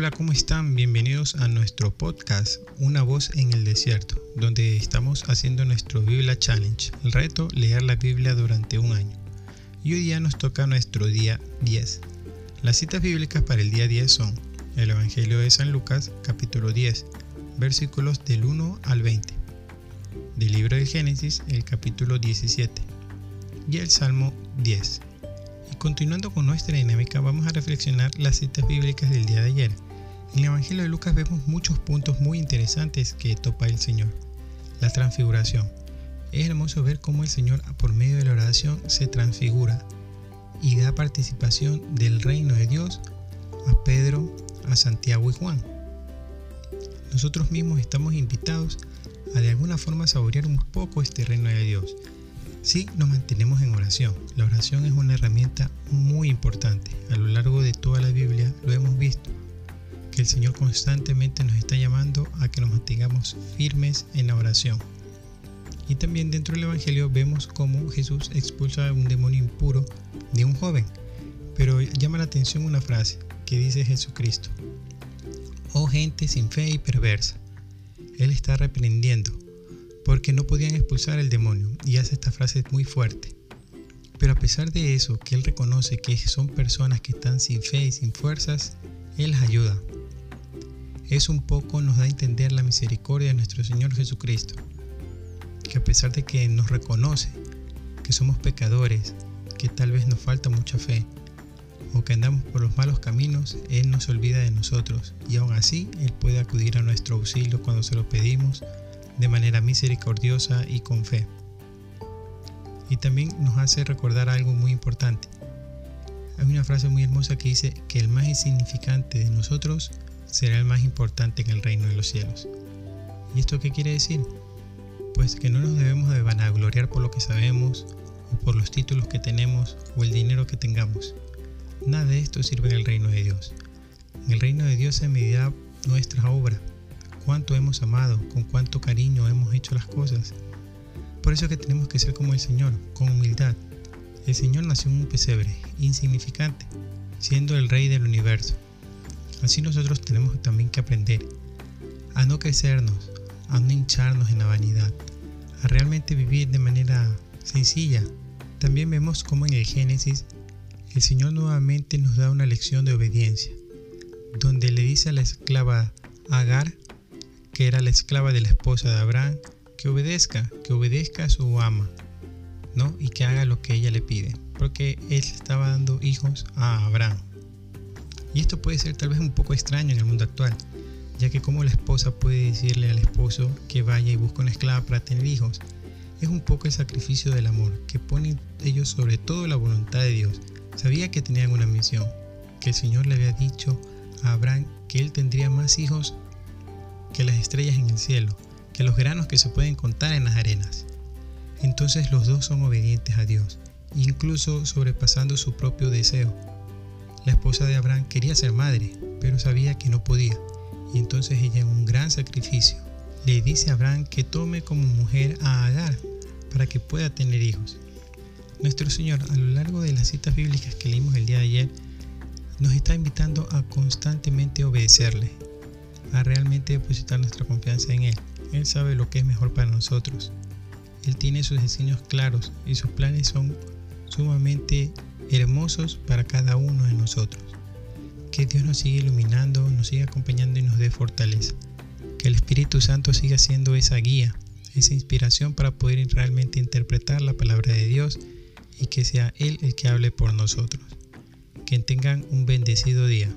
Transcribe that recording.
Hola, ¿cómo están? Bienvenidos a nuestro podcast Una voz en el desierto, donde estamos haciendo nuestro Biblia Challenge, el reto leer la Biblia durante un año. Y hoy día nos toca nuestro día 10. Las citas bíblicas para el día 10 son el Evangelio de San Lucas, capítulo 10, versículos del 1 al 20, del libro del Génesis, el capítulo 17, y el Salmo 10. Continuando con nuestra dinámica, vamos a reflexionar las citas bíblicas del día de ayer. En el Evangelio de Lucas vemos muchos puntos muy interesantes que topa el Señor. La transfiguración. Es hermoso ver cómo el Señor por medio de la oración se transfigura y da participación del reino de Dios a Pedro, a Santiago y Juan. Nosotros mismos estamos invitados a de alguna forma saborear un poco este reino de Dios Sí, nos mantenemos en oración. La oración es una herramienta muy importante. A lo largo de toda la Biblia lo hemos visto, que el Señor constantemente nos está llamando a que nos mantengamos firmes en la oración. Y también dentro del Evangelio vemos cómo Jesús expulsa un demonio impuro de un joven. Pero llama la atención una frase que dice Jesucristo. Oh gente sin fe y perversa. Él está reprendiendo porque no podían expulsar el demonio y hace esta frase muy fuerte. Pero a pesar de eso, que él reconoce que son personas que están sin fe y sin fuerzas, él las ayuda. Eso un poco nos da a entender la misericordia de nuestro Señor Jesucristo, que a pesar de que nos reconoce que somos pecadores, que tal vez nos falta mucha fe, o que andamos por los malos caminos, Él no se olvida de nosotros y aún así Él puede acudir a nuestro auxilio cuando se lo pedimos de manera misericordiosa y con fe. Y también nos hace recordar algo muy importante. Hay una frase muy hermosa que dice que el más insignificante de nosotros será el más importante en el reino de los cielos. ¿Y esto qué quiere decir? Pues que no nos debemos de vanagloriar por lo que sabemos o por los títulos que tenemos o el dinero que tengamos. Nada de esto sirve en el reino de Dios. En el reino de Dios se medirá nuestra obra, cuánto hemos amado, con cuánto cariño hemos hecho las cosas. Por eso que tenemos que ser como el Señor, con humildad. El Señor nació en un pesebre, insignificante, siendo el Rey del universo. Así nosotros tenemos también que aprender a no crecernos, a no hincharnos en la vanidad, a realmente vivir de manera sencilla. También vemos como en el Génesis el Señor nuevamente nos da una lección de obediencia, donde le dice a la esclava Agar que era la esclava de la esposa de Abraham, que obedezca, que obedezca a su ama, ¿no? Y que haga lo que ella le pide, porque él estaba dando hijos a Abraham. Y esto puede ser tal vez un poco extraño en el mundo actual, ya que como la esposa puede decirle al esposo que vaya y busque una esclava para tener hijos, es un poco el sacrificio del amor, que ponen ellos sobre todo la voluntad de Dios. Sabía que tenían una misión, que el Señor le había dicho a Abraham que él tendría más hijos que las estrellas en el cielo, que los granos que se pueden contar en las arenas. Entonces los dos son obedientes a Dios, incluso sobrepasando su propio deseo. La esposa de Abraham quería ser madre, pero sabía que no podía, y entonces ella en un gran sacrificio le dice a Abraham que tome como mujer a Agar para que pueda tener hijos. Nuestro Señor, a lo largo de las citas bíblicas que leímos el día de ayer, nos está invitando a constantemente obedecerle a realmente depositar nuestra confianza en Él. Él sabe lo que es mejor para nosotros. Él tiene sus diseños claros y sus planes son sumamente hermosos para cada uno de nosotros. Que Dios nos siga iluminando, nos siga acompañando y nos dé fortaleza. Que el Espíritu Santo siga siendo esa guía, esa inspiración para poder realmente interpretar la palabra de Dios y que sea Él el que hable por nosotros. Que tengan un bendecido día.